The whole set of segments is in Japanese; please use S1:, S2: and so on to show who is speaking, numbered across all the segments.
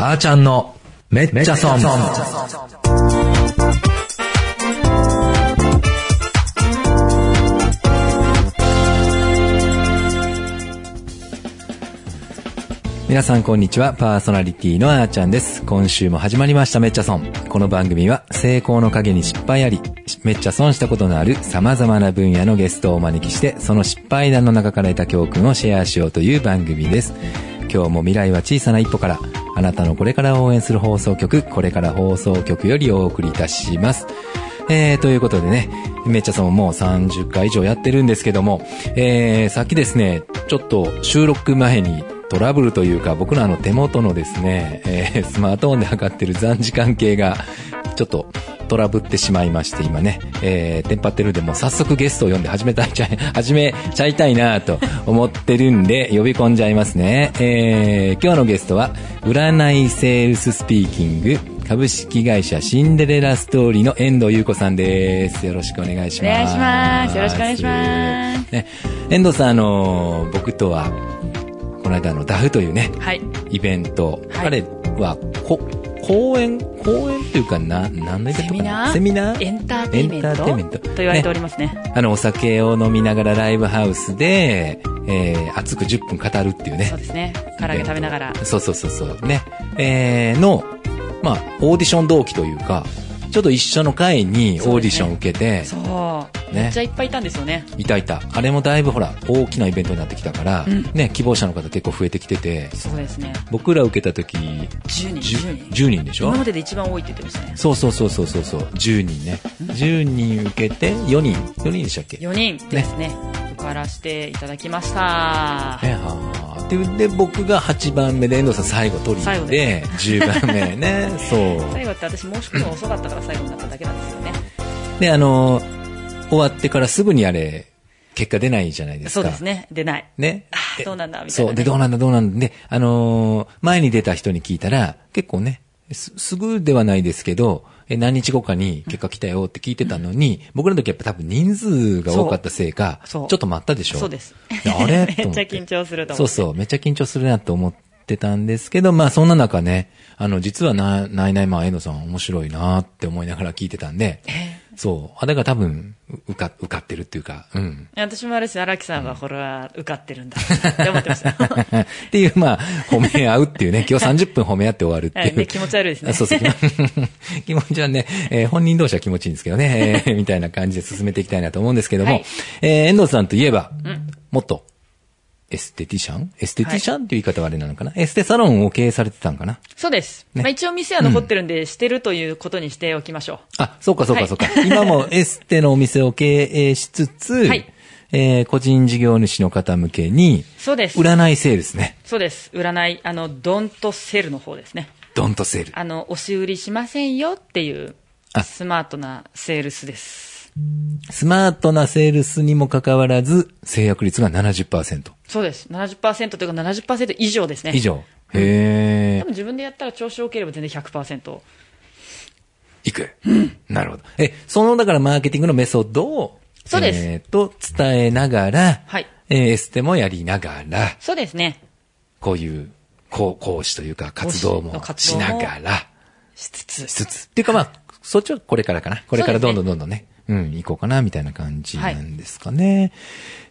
S1: あーちゃんのめっちゃ損。皆さんこんにちは。パーソナリティのあーちゃんです。今週も始まりましためっちゃ損。この番組は成功の陰に失敗あり、めっちゃ損したことのある様々な分野のゲストをお招きして、その失敗談の中から得た教訓をシェアしようという番組です。今日も未来は小さな一歩から、あなたのこれから応援する放送局、これから放送局よりお送りいたします。えー、ということでね、めっちゃさんももう30回以上やってるんですけども、えー、さっきですね、ちょっと収録前にトラブルというか、僕のあの手元のですね、えー、スマートフォンで測ってる残時間計が、ちょっとトラブってしまいまして、今ね、えー、テンパってるんで、もう早速ゲストを呼んで始めたいちゃい、始めちゃいたいなと思ってるんで、呼び込んじゃいますね。えー、今日のゲストは、売らないセールススピーキング、株式会社シンデレラストーリーの遠藤優子さんです。よろしくお願いします。
S2: お願いしますよろしくお願いします
S1: ね、遠藤さん、あの、僕とは、この間あの、ダフというね、
S2: はい。
S1: イベント、
S2: はい
S1: 彼は、こ、講演講演っていうか、な、何のイベントかな？
S2: セミナー？
S1: セミナー？
S2: エンターテインメント？
S1: エンターテインメント
S2: と言われておりますね。
S1: あの、お酒を飲みながらライブハウスで、えー、熱く10分語るっていうね。
S2: そうですね。唐揚げ食べながら。
S1: そうそうそうそう。ね。えー、の、まあ、オーディション同期というか、ちょっと一緒の会にオーディション受けて、
S2: そう。
S1: ね
S2: めっちゃいっぱいいたんですよね。
S1: いたいた。あれもだいぶほら、大きなイベントになってきたから、
S2: うん
S1: ね、希望者の方結構増えてきてて、
S2: そうですね。
S1: 僕ら受けた時、
S2: 10人、
S1: 10
S2: 10人。
S1: 10人でしょ？
S2: 今までで一番多いって言ってましたね。
S1: そうそうそうそうそうそう、10人ね。10人受けて、4人 ?4 人でしたっけ
S2: ？4人ですね。受からせていただきました。
S1: ねはあ。で、で、僕が8番目で、遠藤さん最後取り
S2: 最後
S1: で、10番目ね。そう。
S2: 最後って私申し込むの遅かったから最後になっただけなんですよね。
S1: で、あの、終わってからすぐにあれ、結果出ないじゃないですか。
S2: そうです。ね。出ない。
S1: ね。
S2: どうなんだみたいなね
S1: そう。で、どうなんだ、どうなんだ。で、あのー前に出た人に聞いたら、結構ね、す、すぐではないですけど、え、何日後かに結果来たよって聞いてたのに、僕らの時やっぱ多分人数が多かったせいか、ちょっと待ったでしょ
S2: そうです
S1: であれ？
S2: めっちゃ緊張すると思って
S1: そうそう、めっちゃ緊張するなと思ってたんですけど、まあそんな中ね、あの、実はな、ないないまあ、遠藤さん面白いなって思いながら聞いてたんで、そう、あれが多分、うか、受かってるっていうか、うん。
S2: 私もあれです荒木さんはこれは受かってるんだって思ってました。
S1: っていう、まあ、褒め合うっていうね、今日30分褒め合って終わるっていう。
S2: はいね気持ち悪いですね
S1: あそうそう。気持ち はね、えー本人同士は気持ちいいんですけどね、えーみたいな感じで進めていきたいなと思うんですけども、
S2: はい
S1: えー遠藤さんといえば、もっと、エステティシャン？エステティシャンっていう言い方はあれなのかな、エステサロンを経営されてたんかな？
S2: そうです。
S1: ね
S2: まあ、一応店は残ってるんで、してるということにしておきましょう。
S1: あ、そうかそうか
S2: はい
S1: そうか。今もエステのお店を経営しつつ、
S2: はい
S1: えー個人事業主の方向けに、
S2: そうです。
S1: 占いセールスね。
S2: そうです。占い、あの、ドンとセルの方ですね。
S1: ドンとセール。
S2: あの、押し売りしませんよっていう
S1: あ、
S2: スマートなセールスです。
S1: スマートなセールスにもかかわらず、制約率が70%
S2: そうです。70%というか70%以上ですね。
S1: 以。上。へー
S2: 多分自分でやったら調子良ければ全然100%。
S1: いく。なるほど。え、その、だからマーケティングのメソッドを、
S2: そうです
S1: えーと、伝えながら、
S2: はい
S1: えーエステもやりながら、
S2: そうですね。
S1: こういう、講講師というか活動もしながら、
S2: しつつ
S1: し。つつ。っていうかまあ、そっちはこれからかな。これからどんどん
S2: そ
S1: どんどんね、うん、行こうかな、みたいな感じなんですかね。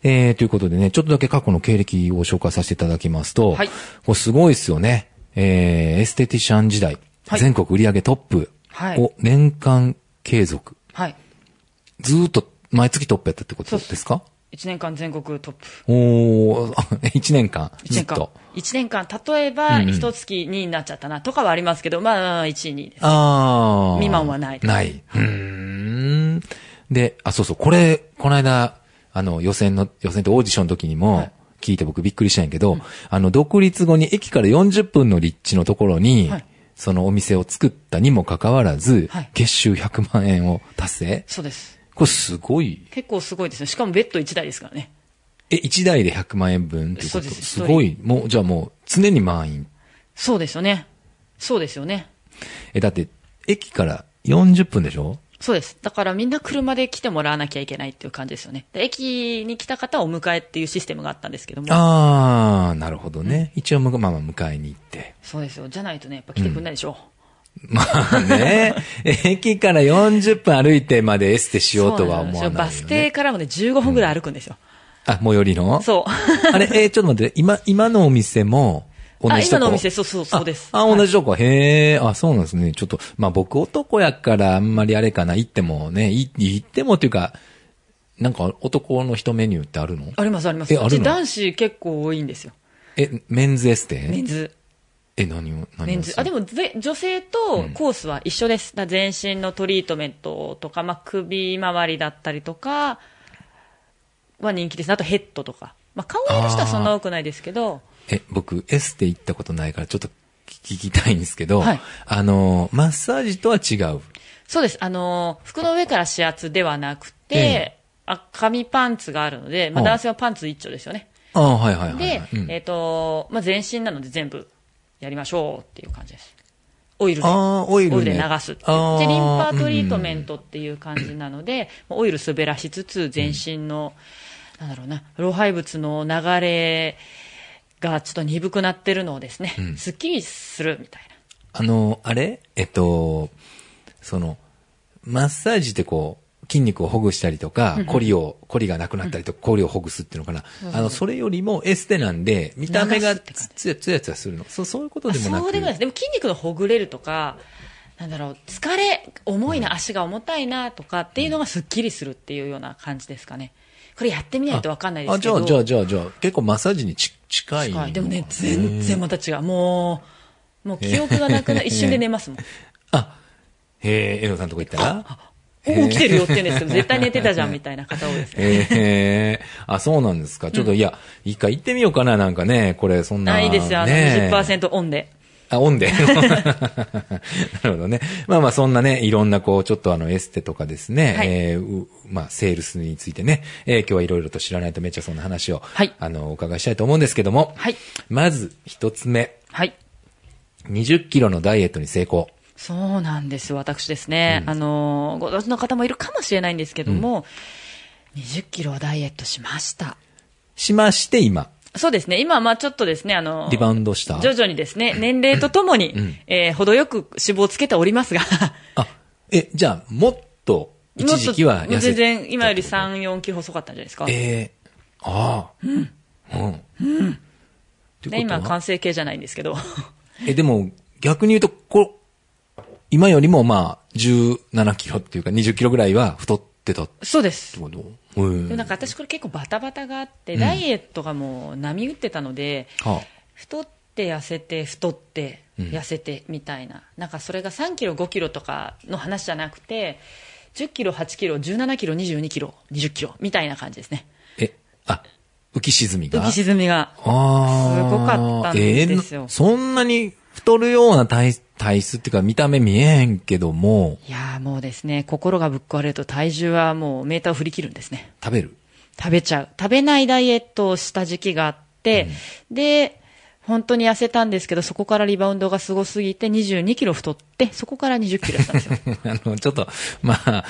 S1: えー、ということでね、ちょっとだけ過去の経歴を紹介させていただきますと、
S2: はい
S1: これすごいですよね。えー、エステティシャン時代、
S2: はい
S1: 全国売上トップ
S2: はい
S1: を年間継続。
S2: はい。
S1: ずーっと毎月トップやったってことですか
S2: ？1年間全国トップ。
S1: おー、1 年間。
S2: 1年間
S1: ずっと。。
S2: 1年間、例えば、一月2位になっちゃったな、とかはありますけど、まあ、1位、2位です。
S1: あー。
S2: 未満はない
S1: ない。うーん。で、あ、そうそう、これ、この間、あの、予選の、予選とオーディションの時にも
S2: はい、
S1: 聞いて僕びっくりしたんやけど、あの、独立後に駅から40分の立地のところに、
S2: はい
S1: そのお店を作ったにもかかわらず、
S2: はい
S1: 月収100万円を達成
S2: そうです。
S1: これすごい。
S2: 結構すごいですね。しかもベッド1台ですからね。
S1: え、1台で100万円分ってこと？
S2: です
S1: すごい。もう、じゃあもう、常に満員。
S2: そうですよね。そうですよね。
S1: え、だって、駅から40分でしょ？
S2: そうです。だからみんな車で来てもらわなきゃいけないっていう感じですよね。で駅に来た方をお迎えっていうシステムがあったんですけども。
S1: ああ、なるほどね。一応、まあまあ迎えに行って。
S2: そうですよ。じゃないとね、やっぱ来てくんないでしょ。
S1: まあね、駅から40分歩いてまでエステしようとは思わないよ、ね。
S2: バス停からもね、15分ぐらい歩くんですよ。
S1: あ、最寄りの？
S2: そう。
S1: あれ、えーちょっと待って、今、今のお店も、同
S2: あ、
S1: じとこ
S2: 今のお店、そうそう、そうです。
S1: あ、あ同じとこ。へえ、あ、そうなんですね。ちょっと、まあ僕男やからあんまりあれかな、行ってもね、い行ってもっていうか、なんか男の人メニューってあるの？
S2: あります、あります。
S1: えあるの？
S2: 男子結構多いんですよ。
S1: え、メンズエステ？
S2: メンズ。
S1: え、何を、何を
S2: メンズ。あ、でも、ぜ女性とコースは一緒です。だから全身のトリートメントとか、まあ、首周りだったりとかは人気です。あとヘッドとか。まあ、顔色の人はそんな多くないですけど、
S1: え、僕、エステ行ったことないからちょっと聞き たいんですけど、
S2: はい
S1: あの、マッサージとは違う？
S2: そうです。あのー、服の上から指圧ではなくて、
S1: ええ
S2: あ紙パンツがあるので、まあ、
S1: はあ
S2: 男性はパンツ一丁ですよね。
S1: ああ、はいはいはい、
S2: で
S1: はい。、うん
S2: えっ、と、まあ、全身なので全部やりましょうっていう感じです。オイルで。
S1: オイル、ね。
S2: で流すっていう
S1: ああ
S2: で、リンパトリートメントっていう感じなので、オイル滑らしつつ、全身の、なんだろうな、老廃物の流れがちょっと鈍くなってるのをですね、すっきりするみたいな。
S1: あの、あれ？えっと、その、マッサージってこう、筋肉をほぐしたりとか、コリを、コリがなくなったりとか、コリをほぐすっていうのかな。あの、それよりもエステなんで、見た目がつやつやつやするの。そう、そういうことでもなく
S2: そうでもないです。でも筋肉のほぐれるとか、なんだろう、疲れ、重いな、足が重たいなとかっていうのがすっきりするっていうような感じですかね。これやってみないとわかんないですけど。
S1: あ、じゃあ、じゃあ、じゃあ、じゃあ、結構マッサージにち近いの
S2: はいでもね、全然また違う。もう、もう記憶がなくな、一瞬で寝ますもん。
S1: あ、へえ、エドさんとこ行ったら？
S2: お起きてるよって言うんですけど、絶対寝てたじゃんみたいな方多いですね。
S1: へえ、あ、そうなんですか。ちょっと、いや、一回行ってみようかな、なんかね、これ、そんな。
S2: あ、いいですよ。あの、
S1: ね
S2: 20%オンで。
S1: あ、オンで。なるほどね。まあまあ、そんなね、いろんな、こう、ちょっとあの、エステとかですね、
S2: はい
S1: えーうまあ、セールスについてね、えー今日はいろいろと知らないとめっちゃそんな話を、
S2: はい
S1: あの、お伺いしたいと思うんですけども、
S2: はい。
S1: まず、一つ目、
S2: はい。
S1: 20キロのダイエットに成功。
S2: そうなんです、私ですね。あの、ご存知の方もいるかもしれないんですけども、20キロダイエットしました。
S1: しまして、今、
S2: そうですね。今はまあちょっとですね、あの、
S1: リバウンドした？
S2: 徐々にですね、年齢とともに、えー程よく脂肪をつけておりますが、
S1: あ、え、じゃあ、もっと、一時期は痩せ
S2: 全然、今より3、4キロ細かったんじゃないですか。
S1: ええああ。うん。うん。ってことは？
S2: 完成形じゃないんですけど。
S1: え、でも、逆に言うと、こ今よりもまあ、17キロっていうか20キロぐらいは太ってたって
S2: そうです。でもなんか私これ結構バタバタがあって、ダイエットがもう波打ってたので、
S1: は
S2: 太って痩せて太って
S1: うん。
S2: 痩せてみたいな、なんかそれが3キロ5キロとかの話じゃなくて10キロ8キロ17キロ22キロ20キロみたいな感じですね。
S1: あえ、あ、浮き沈みが？
S2: 浮き沈みが。すごかったんですよ。
S1: えーそんなに太るような体体質っていうか見た目見えへんけども、
S2: いやーもうですね心がぶっ壊れると体重はもうメーターを振り切るんですね。
S1: 食べる？
S2: 食べちゃう。食べないダイエットをした時期があって、で本当に痩せたんですけどそこからリバウンドがすごすぎて22キロ太ってそこから20キロやったんですよ。
S1: あの、ちょっと、まあ、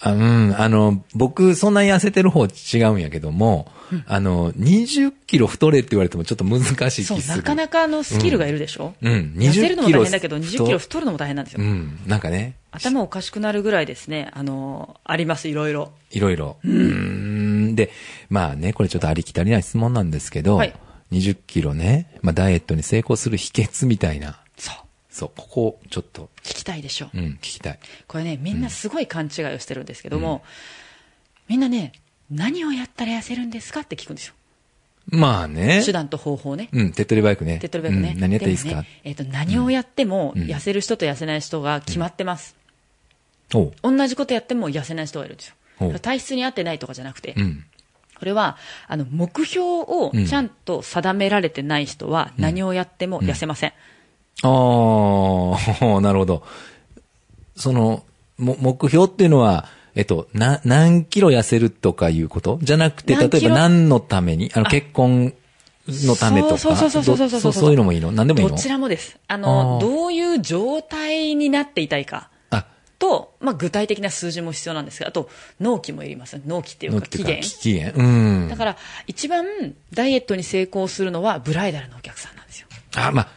S1: あうん、あの、僕、そんなに痩せてる方違うんやけども、あの、20キロ太れって言われてもちょっと難しい。
S2: そうなかなかのスキルがいるでしょ、
S1: うん、
S2: 痩せるのも大変だけど
S1: 20
S2: 20キロ太るのも大変なんですよ、
S1: うん、なんかね、
S2: 頭おかしくなるぐらいですね。あのありますいろいろ。
S1: いろいろ。うん、で、まあね、これちょっとありきたりな質問なんですけど、
S2: はい。
S1: 20キロね、まあダイエットに成功する秘訣みたいな、
S2: そう。
S1: そう、ここ、ちょっと、
S2: 聞きたいでしょ、
S1: うん、聞きたい。
S2: これねみんなすごい勘違いをしてるんですけども、みんなね何をやったら痩せるんですかって聞くんですよ
S1: まあね。
S2: 手段と方法ね。
S1: うん、手っ取り早くね。
S2: 手っ取り早くね、
S1: うん何やったらいいですか？
S2: もねえっと何をやっても
S1: うん。
S2: 痩せる人と痩せない人が決まってます、同じことやっても痩せない人がいるんですよ体質に合ってないとかじゃなくて、
S1: うん。
S2: これはあの目標をちゃんと定められてない人は何をやっても痩せません、
S1: ああ、なるほど。その、も、目標っていうのは、えっと、な、何キロ痩せるとかいうこと？じゃなくて、例えば何のために？あの、結婚のためとか？
S2: そうそうそうそうそうそう
S1: どそういうのもいいの？何でもいいの？
S2: どちらもですあの
S1: あー
S2: どういう状態になっていたいか
S1: あ、
S2: と、まあ、具体的な数字も必要なんですけど、あと、納期もいります。納期っていうか、期限。
S1: 期限。うん。
S2: だから、一番ダイエットに成功するのは、ブライダルのお客さんなんですよ。
S1: あ、まあ、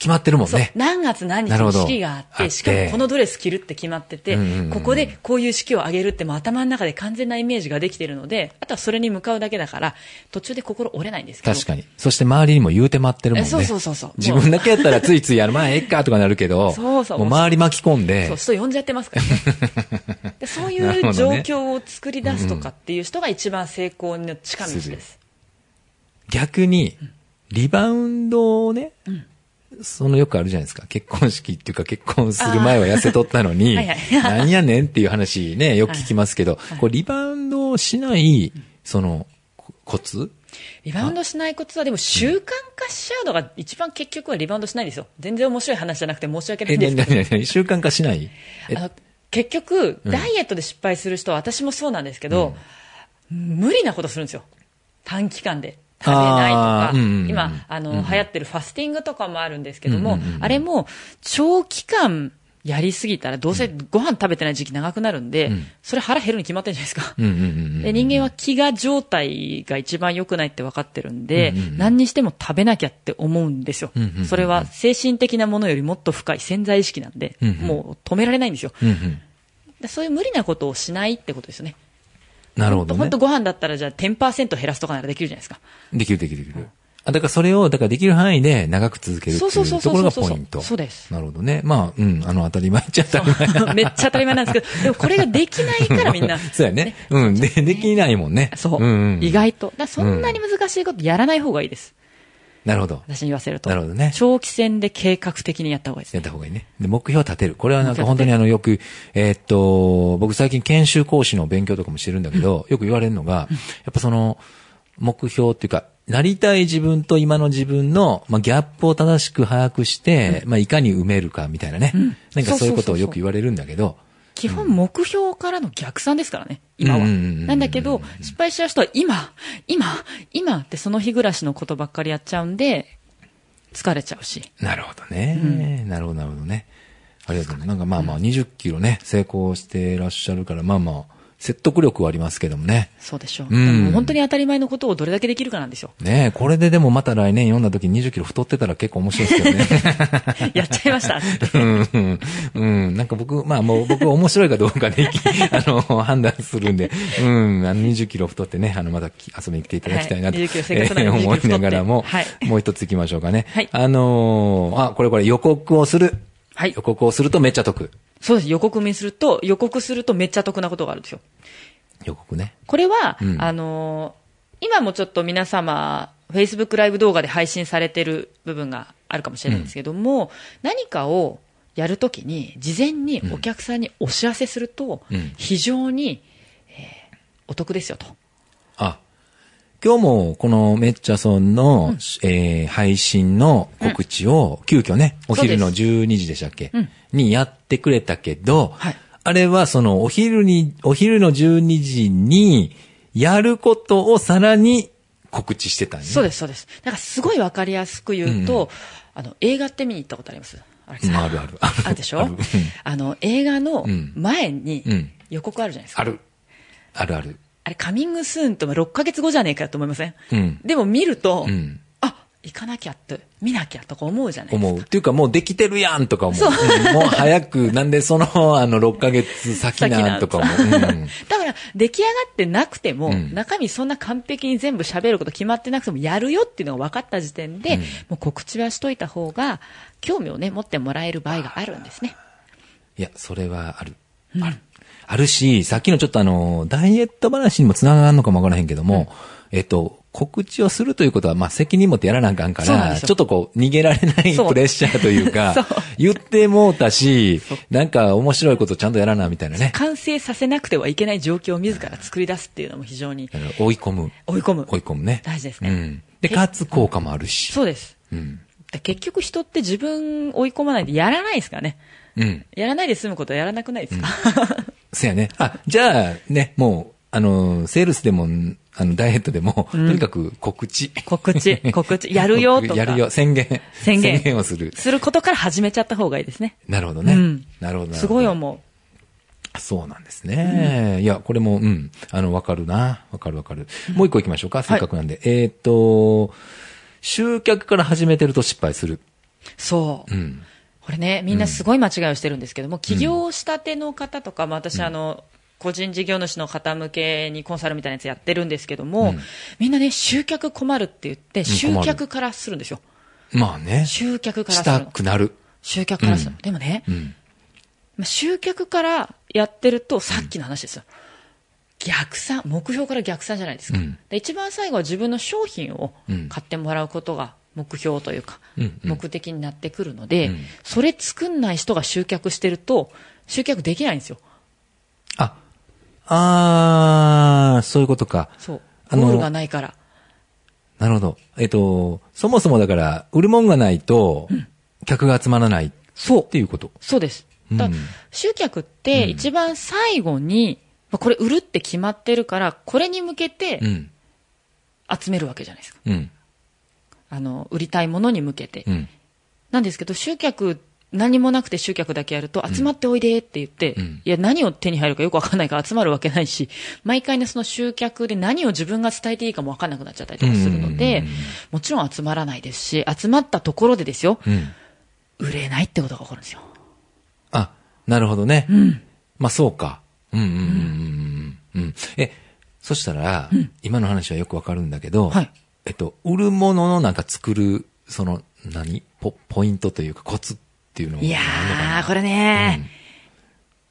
S1: 決まってるもん
S2: そう。
S1: ね。
S2: 何月何日に式があっ
S1: て
S2: て、しかもこのドレス着るって決まってて
S1: うんうんうん、
S2: ここでこういう式を挙げるってもう頭の中で完全なイメージができているので、あとはそれに向かうだけだから、途中で心折れないんですけど。
S1: 確かに。そして周りにも言うて待ってるもんね。
S2: えそうそうそうそう。
S1: 自分だけやったらついついやる、まあ、ええかとかなるけど、
S2: そうそう。
S1: もう周り巻き込んで、
S2: そう、人呼んじゃってますからね。でそういう状況を作り出すとかっていう人が一番成功の近道です。
S1: 逆に、リバウンドをね、そのよくあるじゃないですか。結婚式っていうか結婚する前は痩せとったのに、
S2: はいはい
S1: なんやねんっていう話ね、よく聞きますけど、こうリバウンドをしない、その、こコツ？
S2: リバウンドしないコツはでも習慣化しちゃうのが一番結局はリバウンドしないんですよ。全然面白い話じゃなくて申し訳ない
S1: え、
S2: んですけど。
S1: なになになに習慣化しない？
S2: 結局、ダイエットで失敗する人は私もそうなんですけど、無理なことするんですよ。短期間で。食べないとか
S1: うんうんうん、
S2: 今、あの、
S1: うんうん。
S2: 流行ってるファスティングとかもあるんですけども
S1: うんうんう、ん。
S2: あれも、長期間やりすぎたら、どうせご飯食べてない時期長くなるんで
S1: うん、
S2: それ腹減るに決まってるじゃないですか。
S1: うんうんうんうん。
S2: で人間は飢餓状態が一番良くないって分かってるんで、
S1: うんうんうん。
S2: 何にしても食べなきゃって思うんですよ、
S1: うんうんうん。
S2: それは精神的なものよりもっと深い潜在意識なんで、
S1: うんうん。
S2: もう止められないんですよ。
S1: うんうん。
S2: でそういう無理なことをしないってことですよね。
S1: なるほどね
S2: 本当。ご飯だったらじゃあ10%減らすとかならできるじゃないですか。
S1: できるできるできる。あ、だからそれを、だからできる範囲で長く続けるっていうところがポイント。
S2: そうです
S1: なるほどね。まあ、うん、あの、当たり前っちゃ当たり前。
S2: めっちゃ当たり前なんですけど、でもこれができないからみんな。
S1: そうやね。うん。で、できないもんね。
S2: そう、
S1: んん
S2: 意外と。だそんなに難しいことやらない方がいいです。
S1: なるほど。
S2: 私に言わせると。
S1: なるほどね
S2: 長期戦で計画的にやった方がいいです
S1: や
S2: ね。
S1: った方がいいね。で、目標を立てる。これはなんか本当にあの、よく、えーっと、僕最近研修講師の勉強とかもしてるんだけど、よく言われるのが、やっぱその、目標っていうか、なりたい自分と今の自分の、まあ、ギャップを正しく把握して、まあ、いかに埋めるかみたいなね。なんかそういうことをよく言われるんだけど、
S2: 基本目標からの逆算ですからね、今は。
S1: うんうんうんうん
S2: なんだけど、失敗しちゃう人は今、今、今ってその日暮らしのことばっかりやっちゃうんで、疲れちゃうし。
S1: なるほどね。なるほど、なるほどね。ありがとうございます。なんかまあまあ、20キロね、成功してらっしゃるから、まあまあ、説得力はありますけどもね。
S2: そうでしょう。
S1: うん
S2: 本当に当たり前のことをどれだけできるかなんですよ。
S1: ねえ、これででもまた来年読んだ時に20キロ太ってたら結構面白いですけどね。
S2: やっちゃいました。
S1: うん、うん、うん。なんか僕、まあもう僕面白いかどうかで、あの、判断するんで、うん、あの20キロ太ってね、あの、また遊びに来ていただきたいなと、
S2: はい20キロ生活なら20
S1: 思いながらも、
S2: はい
S1: もう一つ行きましょうかね。
S2: はい
S1: あのーあ、これこれ予告をする。
S2: はい
S1: 予告をするとめっちゃ得。
S2: そうです。予告にすると、予告するとめっちゃ得なことがあるんですよ。
S1: 予告ね。
S2: これは、
S1: うん
S2: あのー今もちょっと皆様、Facebook ライブ動画で配信されてる部分があるかもしれないんですけども、何かをやるときに、事前にお客さんにお知らせすると、
S1: うん
S2: 非常に、えーお得ですよと。
S1: あ、今日もこのめっちゃそんの、えー配信の告知を急遽ね、お昼の
S2: そう
S1: 12時でしたっけ、
S2: うん。
S1: にやってくれたけど、
S2: はい。
S1: あれはそのお昼に、お昼の12時にやることをさらに告知してたんね。
S2: そうです、そうです。だからすごいわかりやすく言うと、あの、映画って見に行ったことあります？
S1: あるある。ある
S2: でしょ？
S1: あ
S2: の、映画の
S1: うん。
S2: 前に
S1: うん。
S2: 予告あるじゃないですか。
S1: ある。あるある。
S2: あれ、カミングスーンと6ヶ月後じゃねえかと思いません？
S1: うん。
S2: でも見ると、
S1: うん。
S2: あ、行かなきゃって、見なきゃとか思うじゃないですか。
S1: 思う。っていうかもうできてるやんとか思う。
S2: そうん
S1: もう早く、なんでその、あの、6ヶ月先なんとか思う。うん
S2: だから、出来上がってなくても、
S1: うん
S2: 中身そんな完璧に全部喋ること決まってなくても、やるよっていうのが分かった時点で、
S1: うん
S2: もう告知はしといた方が、興味をね、持ってもらえる場合があるんですね。
S1: いや、それはある。ある。あるし、さっきのちょっとあの、ダイエット話にもつながるのかもわからへんけども、えっと、告知をするということは、まあ、責任持ってやらなあかんから、ちょっとこう、逃げられないプレッシャーというか 言ってもうたし、なんか面白いことちゃんとやらな、みたいなね。
S2: 完成させなくてはいけない状況を自ら作り出すっていうのも非常に
S1: あの追い込む。
S2: 追い込む。
S1: 追い込むね。
S2: 大事ですね
S1: うん。で、かつ効果もあるし。
S2: そうです。
S1: うん。
S2: で結局人って自分追い込まないでやらないですからね。
S1: うん。
S2: やらないで済むことはやらなくないですか、
S1: そやね。あ、じゃあ、ね、もう、あの、セールスでも、あの、ダイエットでも、とにかく告知。
S2: 告知、告知、やるよとか。
S1: やるよ、宣言。
S2: 宣言
S1: をする。
S2: することから始めちゃった方がいいですね。
S1: なるほどね。
S2: うん
S1: なるほど。
S2: すごい思う。
S1: そうなんですね。いや、これも、うん、あの、わかるな。わかるわかる。もう一個行きましょうか、せっかくなんで。えーっと、集客から始めてると失敗する。
S2: そう。
S1: うん。
S2: これね、みんなすごい間違いをしてるんですけども、起業したての方とか、まあ私、あの、個人事業主の方向けにコンサルみたいなやつやってるんですけども、
S1: うん
S2: みんなね、集客困るって言って、集客からするんですよ。
S1: まあね。
S2: 集客から
S1: した
S2: するの。
S1: くなる。
S2: 集客からするでもね、
S1: うん。
S2: まあ、集客からやってると、さっきの話ですよ。逆算、目標から逆算じゃないですか。
S1: うん
S2: で一番最後は自分の商品を
S1: うん
S2: 買ってもらうことが目標というか、
S1: うんうん
S2: 目的になってくるので、
S1: うん
S2: それ作んない人が集客してると、集客できないんですよ。
S1: あ、あー、そういうことか。
S2: そう。
S1: あの
S2: ゴールがないから。
S1: なるほど。えっと、そもそもだから、売るもんがないと、客が集まらないっ
S2: そう。
S1: ていうこと。
S2: そうです。だ
S1: うん
S2: 集客って一番最後に、まあこれ売るって決まってるから、これに向けて
S1: うん。
S2: 集めるわけじゃないですか。
S1: うん。
S2: あの、売りたいものに向けて。
S1: うん。
S2: なんですけど、集客、何もなくて集客だけやると、集まっておいでって言って、
S1: うん
S2: いや、何を手に入るかよくわかんないから集まるわけないし、毎回ね、その集客で何を自分が伝えていいかもわかんなくなっちゃったりとかするので
S1: うん、
S2: もちろん集まらないですし、集まったところでですよ、
S1: うん。
S2: 売れないってことが起こるんですよ。
S1: あ、なるほどね。
S2: うん。
S1: まあそうか。うんうんうんうんうん。うん。え、そしたら、今の話はよくわかるんだけど、
S2: はい
S1: えっと、売るもののなんか作る、その、何？ポ、ポイントというかコツっていうのも
S2: いやー、これね、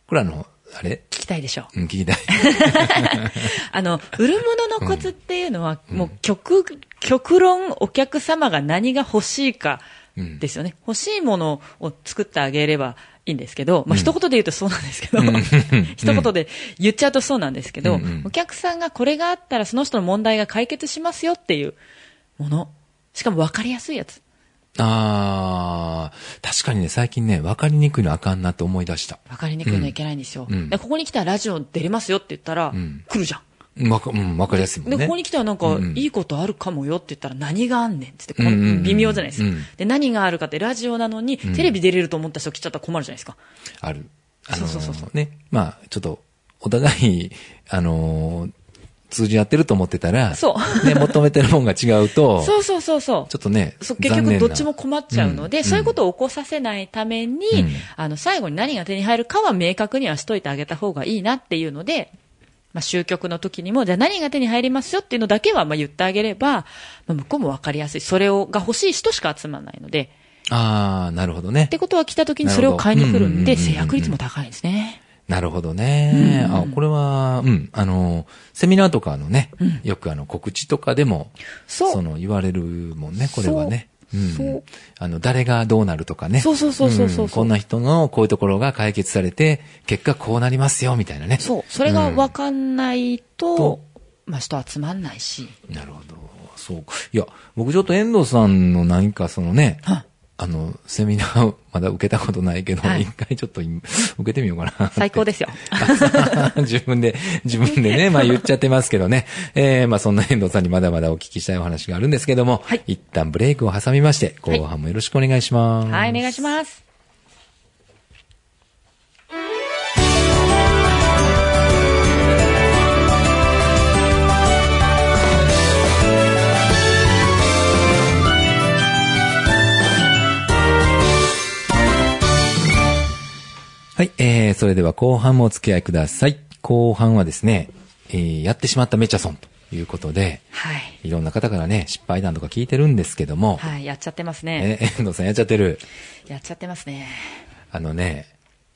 S1: これあの、あれ？
S2: 聞きたいでしょ。
S1: うん、聞きたい。
S2: あの、売るもののコツっていうのは、もう極、極論お客様が何が欲しいか
S1: うん。
S2: ですよね。欲しいものを作ってあげればいいんですけど、まあ、一言で言うとそうなんですけど、一言で言っちゃうとそうなんですけど、
S1: うんうん
S2: お客さんがこれがあったらその人の問題が解決しますよっていうもの。しかも分かりやすいやつ。
S1: あー、確かにね、最近ね、わかりにくいのあかんなって思い出した。
S2: 分かりにくいのはいけないんですよ。
S1: うん
S2: でここに来たらラジオ出れますよって言ったら、
S1: ん
S2: 来るじゃん。
S1: うんわか、うん、わかりやすいもん
S2: で、
S1: ね。
S2: ここに来たらなんかいいことあるかもよって言ったら何があんねんってって、微妙じゃないですか
S1: うん。
S2: で、何があるかってラジオなのに、テレビ出れると思った人来ちゃったら困るじゃないですか。
S1: ある。あのー
S2: そうそうそうそ
S1: ね。まあ、ちょっと、お互い、あのー通じ合ってると思ってたら、
S2: そう
S1: ね、求めてるもんが違うと、
S2: そうそうそうそう。
S1: ちょっとね、
S2: そう結局どっちも困っちゃうので、
S1: うん
S2: そういうことを起こさせないために、
S1: うん
S2: あの、最後に何が手に入るかは明確にはしといてあげた方がいいなっていうので、まあ、終局の時にも、じゃあ何が手に入りますよっていうのだけはまあ言ってあげれば、まあ、向こうも分かりやすい。それを、が欲しい人しか集まらないので、
S1: ああ、なるほどね
S2: っ。てことは来た時にそれを買いに来るんで、制約率も高いですね。
S1: なるほどね。あ、これは、うん、あの、セミナーとかのね、
S2: うん
S1: よくあの、告知とかでも、
S2: そう
S1: の、言われるもんね、これはね。
S2: そう
S1: あの、誰がどうなるとかね。
S2: そうそうそうそうそうん
S1: こんな人のこういうところが解決されて、結果こうなりますよ、みたいなね。
S2: そう。それが分かんないと、
S1: と
S2: まあ人集まんないし。
S1: なるほど。そうか。いや、僕ちょっと遠藤さんの何かそのね、
S2: はい
S1: あの、セミナーまだ受けたことないけど、
S2: はい
S1: 一回ちょっと今受けてみようかな。
S2: 最高ですよ。
S1: 自分で、自分でね、まあ言っちゃってますけどね。えー、まあそんな遠藤さんにまだまだお聞きしたいお話があるんですけども、
S2: はい
S1: 一旦ブレイクを挟みまして、後半もよろしくお願いします。
S2: はい、お願いします。
S1: それでは後半もお付き合いください。後半はですね、えー、やってしまったメチャソンということで、
S2: はい。
S1: いろんな方からね、失敗談とか聞いてるんですけども、
S2: はい、やっちゃってますね。
S1: えー遠藤さんやっちゃってる？
S2: やっちゃってますね。
S1: あのね、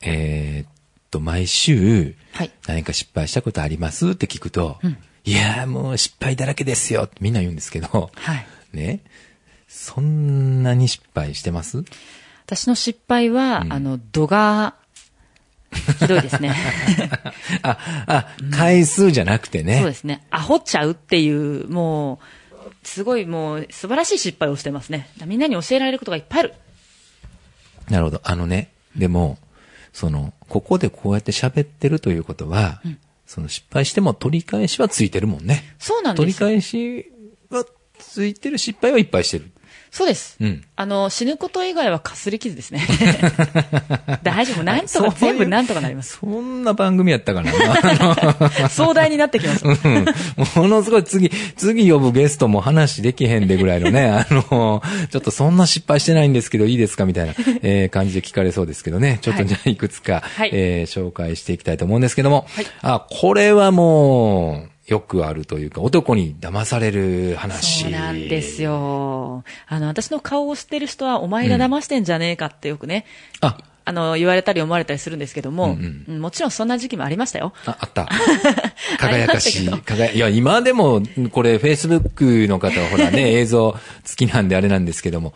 S1: えーっと、毎週、
S2: はい。
S1: 何か失敗したことあります？って聞くと、
S2: うん
S1: いやーもう失敗だらけですよってみんな言うんですけど、
S2: はい。
S1: ね、そんなに失敗してます？
S2: 私の失敗は、
S1: うん
S2: あの、度が、ひどいですね。
S1: あ、あ、回数じゃなくてね。
S2: そうですね。アホっちゃうっていう、もう、すごいもう、素晴らしい失敗をしてますね。みんなに教えられることがいっぱいある。
S1: なるほど。あのね、でも、その、ここでこうやって喋ってるということは、
S2: うん
S1: その失敗しても取り返しはついてるもんね。
S2: そうなん
S1: 取り
S2: ですよ。
S1: 返しはついてる失敗はいっぱいしてる。
S2: そうです。
S1: うん
S2: あの、死ぬこと以外はかすり傷ですね。大丈夫。なんとか、全部なんとかなります。
S1: そんな番組やったかなあ
S2: 壮大になってきます。
S1: のうんものすごい次、次呼ぶゲストも話できへんでぐらいのね、あの、ちょっとそんな失敗してないんですけどいいですかみたいな、えー感じで聞かれそうですけどね。ちょっと
S2: はい
S1: じゃあいくつか、
S2: はい
S1: えー紹介していきたいと思うんですけども、
S2: はい
S1: あ、これはもう、よくあるというか、男に騙される話。
S2: そうなんですよ。あの、私の顔を知ってる人は、お前が騙してんじゃねえかってよくね、
S1: あ、
S2: あの、言われたり思われたりするんですけども、
S1: うん
S2: うんもちろんそんな時期もありましたよ。
S1: あ、あった。輝かしい。輝いや、今でも、これ、Facebook の方はほらね、映像好きなんであれなんですけども、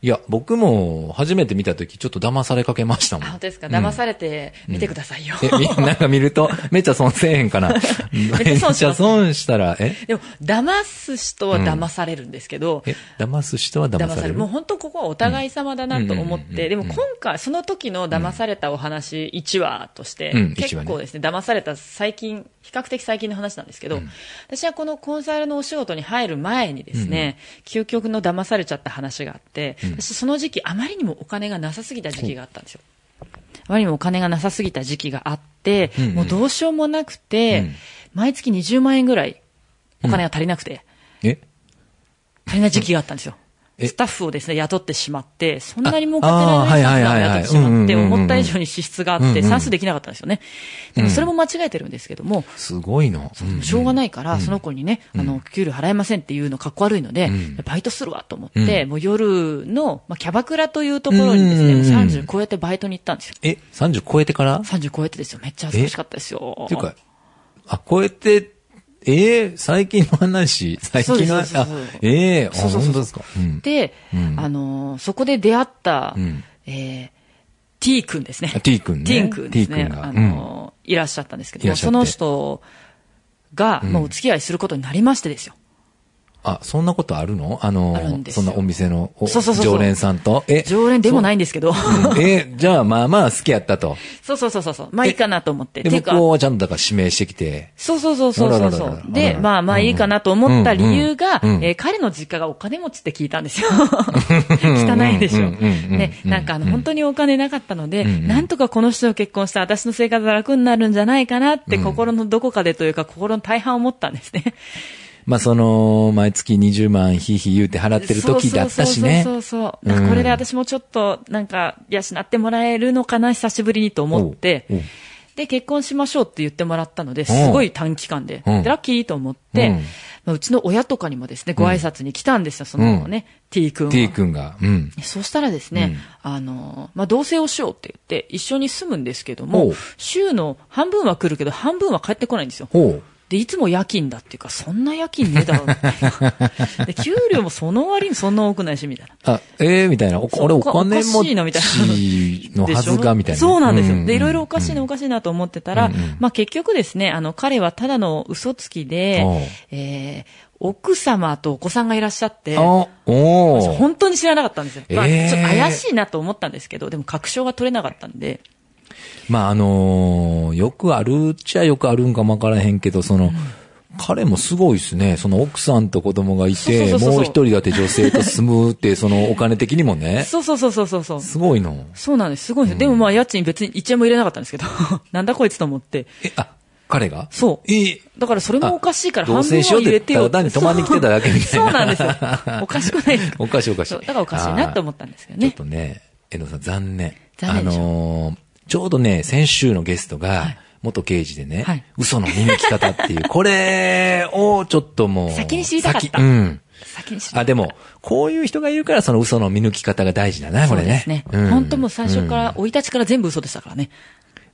S1: いや、僕も初めて見たとき、ちょっと騙されかけましたもん。
S2: あ本当ですか。騙されて見てくださいよ。
S1: え、み なんか見ると、めっちゃ損せえへんかな。め
S2: っちゃ損し
S1: たら、え？
S2: でも、騙す人は騙されるんですけど、
S1: え、騙す人は騙される？
S2: 騙される。もう本当ここはお互い様だなと思っ
S1: うん。
S2: て、でも今回、その時の騙されたお話1話として結構ですね、騙された最近、比較的最近の話なんですけど、私はこのコンサルのお仕事に入る前にですね、究極の騙されちゃった話があって、私その時期あまりにもお金がなさすぎた時期があったんですよ。あまりにもお金がなさすぎた時期があって、
S1: うんうん。
S2: もうどうしようもなくて、
S1: うん。
S2: 毎月20万円ぐらいお金が足りなくて、
S1: え？
S2: 足りない時期があったんですよ。
S1: え。
S2: スタッフをですね、雇ってしまって、そんなに儲かってないのにスタッフを
S1: ああーはいはいはいはい。
S2: 雇ってしまって、思った以上に支出があって、算数できなかったんですよね。でもそれも間違えてるんですけども、
S1: すごいの。ん
S2: しょうがないから、その子にね、あの、給料払えませんっていうのかっこ悪いので
S1: うん、
S2: バイトするわと思って、
S1: うん。
S2: もう夜の、まあ、キャバクラというところにですね、
S1: うんうんうん。
S2: 30超えてバイトに行ったんですよ。
S1: え、30超えてから
S2: ？30超えてですよ。めっちゃ恥ずかしかったですよ。
S1: っていうか、あ、超えて、えー、最近の話最近の話ええー、あ、
S2: そうそう
S1: ですか？うん。
S2: で、
S1: うん
S2: あのーそこで出会った、
S1: うん
S2: えー T 君ですね。
S1: あ T 君ね
S2: T 君ですね。あのーいらっしゃったんですけども、その人が、
S1: うん
S2: もうお付き合いすることになりましてですよ。
S1: あ、そんなことあるの？あのそんなお店の常連さんと？え、
S2: 常連でもないんですけど。
S1: うんえ、じゃあまあまあ好きやったと？
S2: そうそうそうそうそう。まあいいかなと思って。
S1: で、向こうはちゃんとだから指名してきて。
S2: そうそうそうそうそう。で、まあまあいいかなと思った理由が、えー彼の実家がお金持ちって聞いたんですよ。汚いでしょ。ね、なんかあの本当にお金なかったので、なんとかこの人と結婚したら私の生活が楽になるんじゃないかなって心のどこかでというか心の大半を思ったんですね。
S1: まあその、毎月20万ひいひい言うて払ってる時だったしね。
S2: そうそうそうそうそう。これで私もちょっとなんか養ってもらえるのかな、久しぶりにと思って。で、結婚しましょうって言ってもらったので、すごい短期間で。
S1: うん
S2: で、ラッキーと思って、
S1: うん
S2: まあうちの親とかにもですね、ご挨拶に来たんですよ、そのね、T 君は。
S1: T 君が。うん。
S2: そしたらですね、あの、まあ、同棲をしようって言って、一緒に住むんですけど
S1: ほ
S2: も
S1: う、
S2: 週の半分は来るけど、半分は帰ってこないんですよ。で、いつも夜勤だっていうか、そんな夜勤ねえだろうみたいな。で、給料もその割にそんな多くないし、みたいな。
S1: あ、ええみたいな。お俺お金
S2: しいなみたいな
S1: ちのはずが、みたいな。
S2: そうなんですよ。
S1: ん
S2: で、いろいろおかしいなおかしいなと思ってたら、
S1: うんうん
S2: まあ結局ですね、あの、彼はただの嘘つきでえー、奥様とお子さんがいらっしゃって、本当に知らなかったんですよ。まあ、ち
S1: えー
S2: ょっと怪しいなと思ったんですけど、でも確証が取れなかったんで、
S1: まあ、あのーよくあるっちゃよくあるんかもわからへんけど、その、彼もすごいですね。その奥さんと子供がいて、もう一人だって女性と住むって、そのお金的にもね。
S2: そうそうそうそうそうそう。
S1: すごいの。
S2: そうなんです。すごいんですよ。でもまあ、家賃別に1円も入れなかったんですけど、なんだこいつと思って。
S1: え、あ、彼が？
S2: そう。
S1: え
S2: だからそれもおかしいから
S1: 同
S2: 半分は入れてよ
S1: ただ単に泊まりに来てただけみたいな
S2: そうなんですよ。おかしくないですか
S1: おかしいおかしい。
S2: だからおかしいなって思ったんですけど
S1: ちょっ
S2: ね。
S1: とね、遠藤さん残念。
S2: 残念でしょ
S1: あのーちょうどね、先週のゲストが、
S2: はい
S1: 元刑事でね、
S2: はい
S1: 嘘の見抜き方っていう、これをちょっともう。
S2: 先に知りたかった
S1: 先うん。
S2: 先に知る
S1: あ、でも、こういう人がいるからその嘘の見抜き方が大事だな、これね。
S2: そうですね。
S1: うん
S2: 本当もう最初から、生い立ちから全部嘘でしたからね。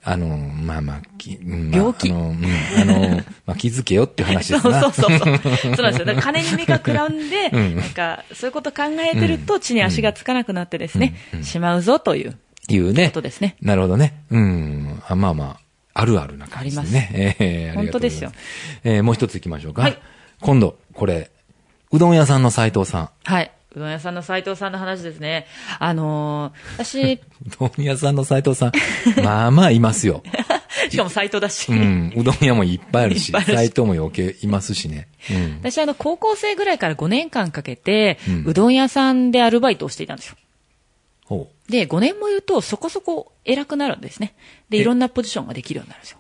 S1: あの、まあまあ、きうんまあ
S2: 病気
S1: あの、うんあの、まあ気づけよっていう話で
S2: そう
S1: すな。
S2: そうそうそう。そうなんですよ。だから金に目がくらんで、
S1: うん
S2: なんか、そういうこと考えてると地に足がつかなくなってですね、しまうぞという。
S1: いうね。
S2: ことですね
S1: なるほどね。うん。あまあまあ、あるあるな感じですね。ええありがとうございます
S2: 本当ですよ。
S1: えーもう一つ行きましょうか。
S2: はい
S1: 今度、これ、うどん屋さんの斉藤さん。
S2: はい。うどん屋さんの斉藤さんの話ですね。あのー私、
S1: うどん屋さんの斉藤さん、まあまあいますよ。
S2: しかも斎藤だし。
S1: うん。うどん屋もいっぱいあるし、斎藤も余計いますしね。うん。
S2: 私、あの、高校生ぐらいから5年間かけて、
S1: う
S2: うんどん屋さんでアルバイトをしていたんですよ。
S1: ほ
S2: で、5年も言うと、そこそこ偉くなるんですね。で、
S1: え
S2: いろんなポジションができるようになるんですよ。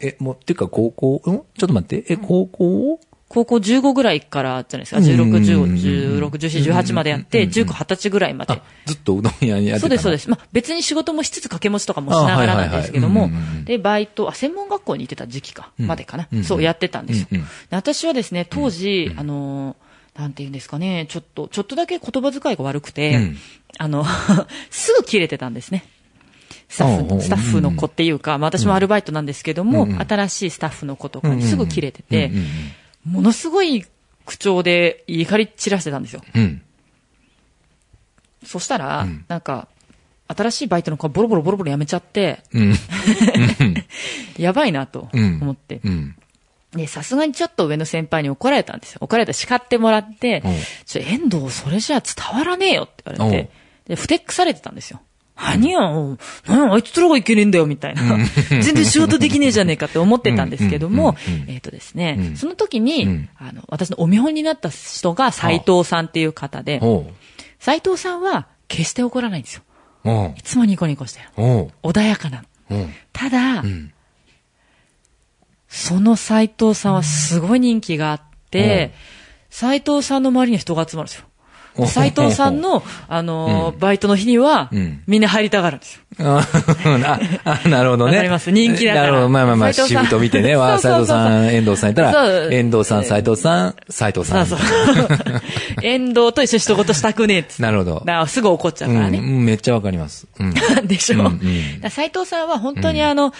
S1: う。え、もう、っていうか高校、ん？ちょっと待って。え、高校
S2: 高校15ぐらいからじゃないですか。16、15、16、17、18までやって、19、20歳ぐらいまで
S1: あ。、ずっとうどん屋にやってた
S2: そうです、そう
S1: で
S2: です。まあ、別に仕事もしつつ掛け持ちとかもしながらなんですけどもで、バイト、あ、専門学校に行ってた時期か、
S1: うん
S2: までかなそう、やってたんですよ。私はですね、当時、あのー、なんて言うんですかね、ちょっと、ちょっとだけ言葉遣いが悪くて、
S1: うん
S2: あの、すぐ切れてたんですね。スタッフ、
S1: おうおう
S2: スタッフの子っていうか、まあ私もアルバイトなんですけども、
S1: うんうん
S2: 新しいスタッフの子とかにすぐ切れててものすごい口調で怒り散らしてたんですよ。
S1: うん。
S2: そしたら、
S1: うん
S2: なんか、新しいバイトの子がボロボロボロボロ辞めちゃって、
S1: うん。
S2: やばいなと
S1: うん。
S2: 思って。
S1: うん。
S2: で、さすがにちょっと上の先輩に怒られたんですよ。怒られた叱ってもらって
S1: うん、
S2: ちょ、遠藤、それじゃ伝わらねえよって言われて、で、ふてくされてたんですよ。何や、何や、あいつらがいけねえんだよ、みたいな。全然仕事できねえじゃねえかって思ってたんですけどもえっとですね、
S1: うん
S2: その時に、
S1: うん
S2: あの、私のお見本になった人が斎藤さんっていう方で、
S1: ほ
S2: 斎藤さんは決して怒らないんですよ。いつもニコニコしてる。穏やかな。
S1: おう。
S2: ただ、
S1: うん。
S2: その斎藤さんはすごい人気があって、斎藤さんの周りに人が集まるんですよ。
S1: お
S2: 斎藤さんの、あのーバイトの日には
S1: うん、
S2: みんな入りたがるんですよ。
S1: あ、ああなるほどね。
S2: わかります人気だから
S1: なるほど。まあまあまあ、シ
S2: 斉藤さん
S1: フト見てね。わあ、
S2: そうそうそう
S1: 斉藤さん、遠藤さんやったら、遠藤さん、斉藤さん、斉藤さ。
S2: そうんそう。遠藤と一緒に一言したくねえって。
S1: なるほど
S2: だ。すぐ怒っちゃう
S1: うん、
S2: からね。
S1: うんめっちゃわかります。うん。
S2: でしょ。
S1: うんうん
S2: 藤さんは本当にあの、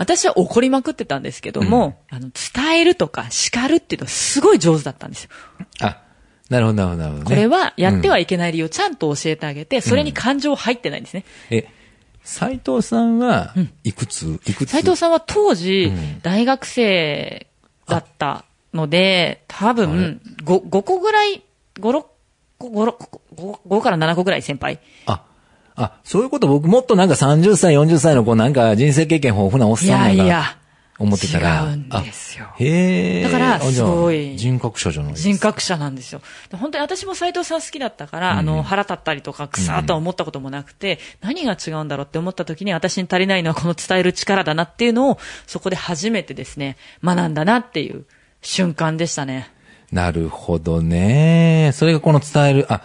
S2: 私は怒りまくってたんですけども、あの、伝えるとか叱るっていうのはすごい上手だったんですよ。
S1: あ、なるほど、なるほど、なるほどね。
S2: これはやって
S1: うん
S2: はいけない理由をちゃんと教えてあげて、それに感情入ってないんですね。
S1: え、斉藤さんは、いくつ、いくつ？
S2: 斉藤さんは当時
S1: うん、
S2: 大学生だったので、多分、5, 5個ぐらい、5、6個、5、5, 5から7個ぐらい先輩。
S1: あ、あ、そういうこと僕もっとなんか30歳、40歳の子なんか人生経験豊富なおっさん
S2: いや
S1: なんか
S2: いや、
S1: 思ってたら。
S2: 違うんですよ
S1: あへえ。
S2: だからすごい
S1: 人格者じゃないですか
S2: 人格者なんですよ。で本当に私も斉藤さん好きだったから、あの、腹立ったりとか、くさーっとは思ったこともなくて、何が違うんだろうって思った時に、私に足りないのはこの伝える力だなっていうのを、そこで初めてですね、学んだなっていう瞬間でしたね。
S1: なるほどね。それがこの伝える、あ、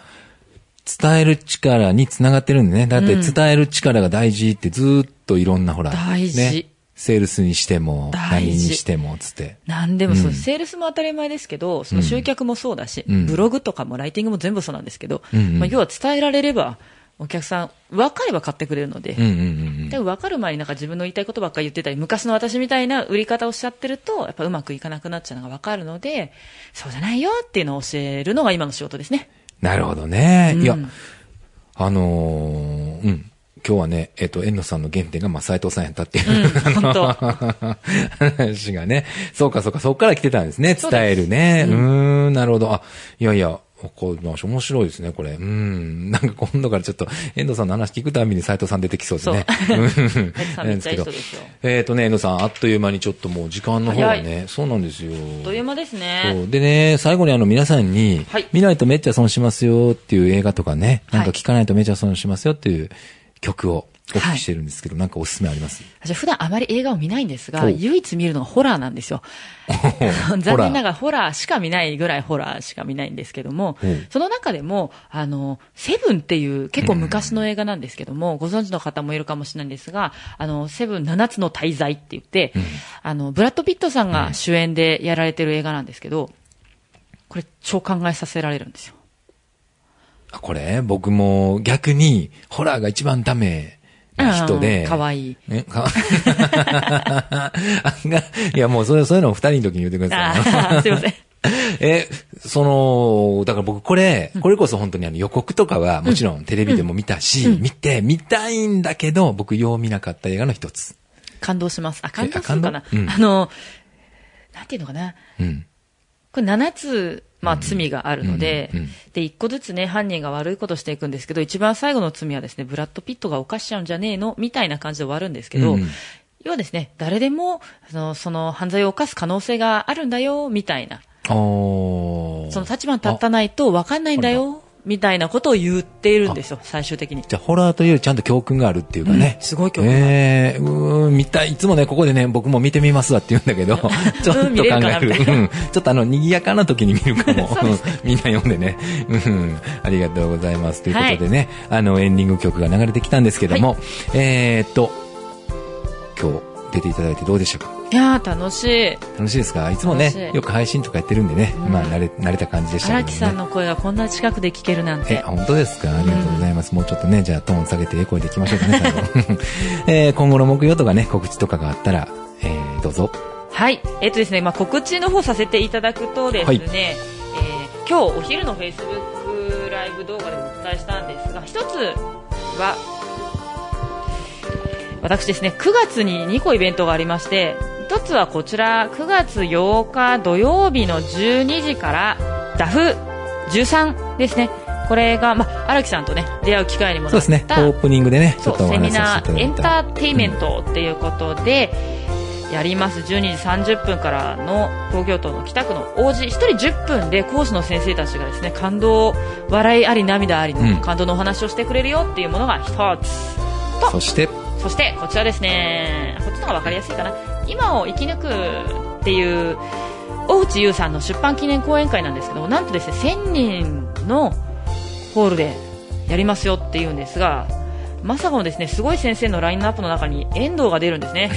S1: 伝える力につながってるんでね。だって伝える力が大事ってずーっといろんなほら。
S2: 大事
S1: ね。セールスにしても、何にしても、つって。
S2: 何でもそう、
S1: うん
S2: セールスも当たり前ですけど、その集客もそうだし、
S1: うん
S2: ブログとかもライティングも全部そうなんですけど、
S1: うんうん
S2: まあ、要は伝えられれば、お客さん、分かれば買ってくれるので、
S1: うんうんうん
S2: でも分かる前になんか自分の言いたいことばっかり言ってたり、昔の私みたいな売り方をしちゃってると、やっぱうまくいかなくなっちゃうのが分かるので、そうじゃないよっていうのを教えるのが今の仕事ですね。
S1: なるほどね。
S2: うん
S1: いや、あのーうん。今日はね、えっ、と、遠野さんの原点が、まあ、斉藤さんやったっていう、
S2: うん
S1: 話がね。そうか、そうか、そこから来てたんですね。伝えるね。うーん、なるほど。あ、いやいや、これ、面白いですね、これ。うん。なんか今度からちょっと、遠藤さんの話聞くたびに斉藤さん出てきそうですね。
S2: そう
S1: なん
S2: ですよ
S1: えっ、とね、遠藤さん、あっという間にちょっともう時間の方が
S2: 早
S1: ね、そうなんですよ。
S2: あっという間です
S1: そ
S2: ね。
S1: う。でね、最後にあの皆さんに、
S2: はい
S1: 見ないとめっちゃ損しますよっていう映画とかね、
S2: はい
S1: なんか聞かないとめっちゃ損しますよっていう曲をお聞きしてるんですけど、なんかおすすめあります？
S2: 私普段あまり映画を見ないんですが、唯一見るのがホラーなんですよ。残念な
S1: ら。
S2: がらホラーしか見ないぐらいホラーしか見ないんですけどもその中でも、あの、セブンっていう結構昔の映画なんですけども、ご存知の方もいるかもしれないんですが、あの、セブン7つの大罪って言って、あの、ブラッド・ピットさん。が主演でやられてる映画なんですけど、これ超考えさせられるんですよ。
S1: あこれ、僕も逆に、ホラーが一番ダメ。な人で。
S2: うんかわいい。
S1: ね、か あがいや、もうそれ、そういうのを二人の時に言ってください。
S2: すいません。
S1: え、その、だから僕これ、これこそ本当にあの予告とかはもちろんテレビでも見たし、見て、見たいんだけど、僕よう見なかった映画の一つ。
S2: 感動します。あ、感動するかな
S1: うん
S2: あの、なんていうのかな。
S1: うん。
S2: これ7つ、まあ、罪があるので、で、1個ずつね、犯人が悪いことしていくんですけど、一番最後の罪はですね、ブラッド・ピットが犯しちゃうんじゃねえのみたいな感じで終わるんですけど、
S1: うん
S2: 要はですね、誰でも、その、その犯罪を犯す可能性があるんだよ、みたいな。その立場に立たないと分かんないんだよ、みたいなことを言っているんですよ、最終的に。
S1: じゃあ、ホラーというよりちゃんと教訓があるっていうかね。
S2: すごい教訓
S1: ええうーん、見たい。いつもね、ここでね、僕も見てみますわって言うんだけど、ちょっと考える。うん。ちょっとあの、賑やかな時に見るかも。うんみんな読んでね。うん。ありがとうございます。ということでね、あの、エンディング曲が流れてきたんですけども、えーっと、今日出ていただいてどうでしたか？
S2: いやー、楽しい。
S1: 楽しいですか？いつもねよく配信とかやってるんでね、
S2: うん
S1: まあ、慣れ、慣れた感じでしたけどね。
S2: 荒木さんの声がこんな近くで聞けるなん
S1: え、
S2: て。
S1: 本当ですか？ありがとうございます。もうちょっとね、じゃあトーン下げてええ声でいきましょうかね、最後。えー今後の目標とかね、告知とかがあったら、えーどうぞ。
S2: はい。えっとですね、まあ、告知の方させていただくとですね、
S1: はい
S2: えー今日お昼の Facebook ライブ動画でもお伝えしたんですが、一つは、私ですね、9月に2個イベントがありまして、一つはこちら、9月8日土曜日の12時から、ダフ13ですね。これが、まあ、荒木さんとね、出会う機会にもなった、
S1: そうですね、オープニングでね、ち
S2: そう
S1: ょっとお
S2: セミナーエンタ。ーテイメントっていうことでやります。12時30分からの東京都の北区の王子。1人10分で講師の先生たちがですね感動笑いあり涙あり
S1: うん。
S2: の感動のお話をしてくれるよっていうものが一つ。と。
S1: そして、
S2: そしてこちらですね。こっちの方が分かりやすいかな今を生き抜くっていう大内優さんの出版記念講演会なんですけどなんとですね1000人のホールでやりますよっていうんですがまさかのですねすごい先生のラインナップの中に遠藤が出るんですね、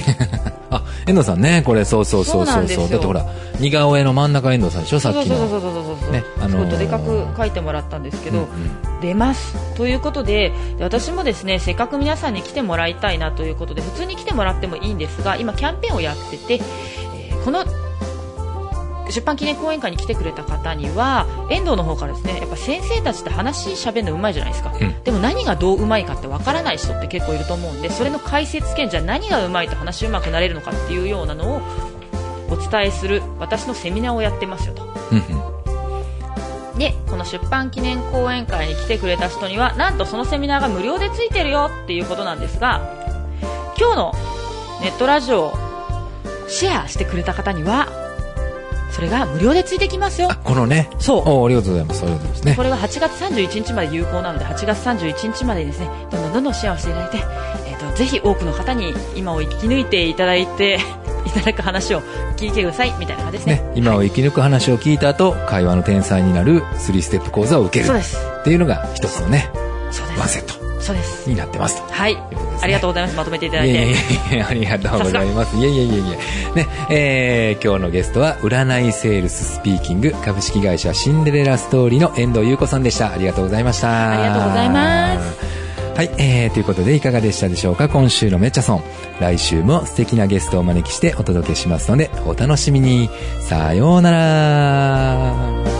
S1: 遠藤さんね、これ、そうそうそうそうそう。だってほら、似顔絵の真ん中遠藤さんでしょ、さっきの。
S2: そうそうそうそうそう。そう
S1: ねあのー。
S2: とでかく書いてもらったんですけど、
S1: うんうん。
S2: 出ます。ということでで私もですねせっかく皆さんに来てもらいたいなということで普通に来てもらってもいいんですが今キャンペーンをやってて、えーこの出版記念講演会に来てくれた方には遠藤の方からですねやっぱ先生たちって話しゃべるのうまいじゃないですか、
S1: うん。
S2: でも何がどううまいかってわからない人って結構いると思うんでそれの解説権じゃあ何がうまいと話うまくなれるのかっていうようなのをお伝えする私のセミナーをやってますよと。
S1: うんうん。
S2: でこの出版記念講演会に来てくれた人にはなんとそのセミナーが無料でついてるよっていうことなんですが今日のネットラジオをシェアしてくれた方にはそれが無料でついてきますよ
S1: あ、このね。
S2: そう
S1: おありがとうございます。ありがとうございますね
S2: こ。れは8月31日まで有効なので8月31日までにですねどんどんどんどんシェアをしていただいて、えー、とぜひ多くの方に今を生き抜いていただいて いただく話を聞いてくださいみたいな感じですね
S1: ね、今を生き抜く話を聞いた後、会話の天才になる3ステップ講座を受ける。
S2: そうです
S1: っていうのが一つのね、ワンセット
S2: そうです
S1: になってますと。
S2: はい、
S1: ね
S2: ありがとうございますまとめていただいて
S1: いえいえいえ、ありがとうございます。いえいえいえいえ。ね、えー、今日のゲストは、売らないセールススピーキング株式会社シンデレラストーリーの遠藤優子さんでした。ありがとうございました。
S2: ありがとうございます。
S1: はい、えー、ということでいかがでしたでしょうか？今週のめっちゃソン。来週も素敵なゲストをお招きしてお届けしますので、お楽しみに。さようなら。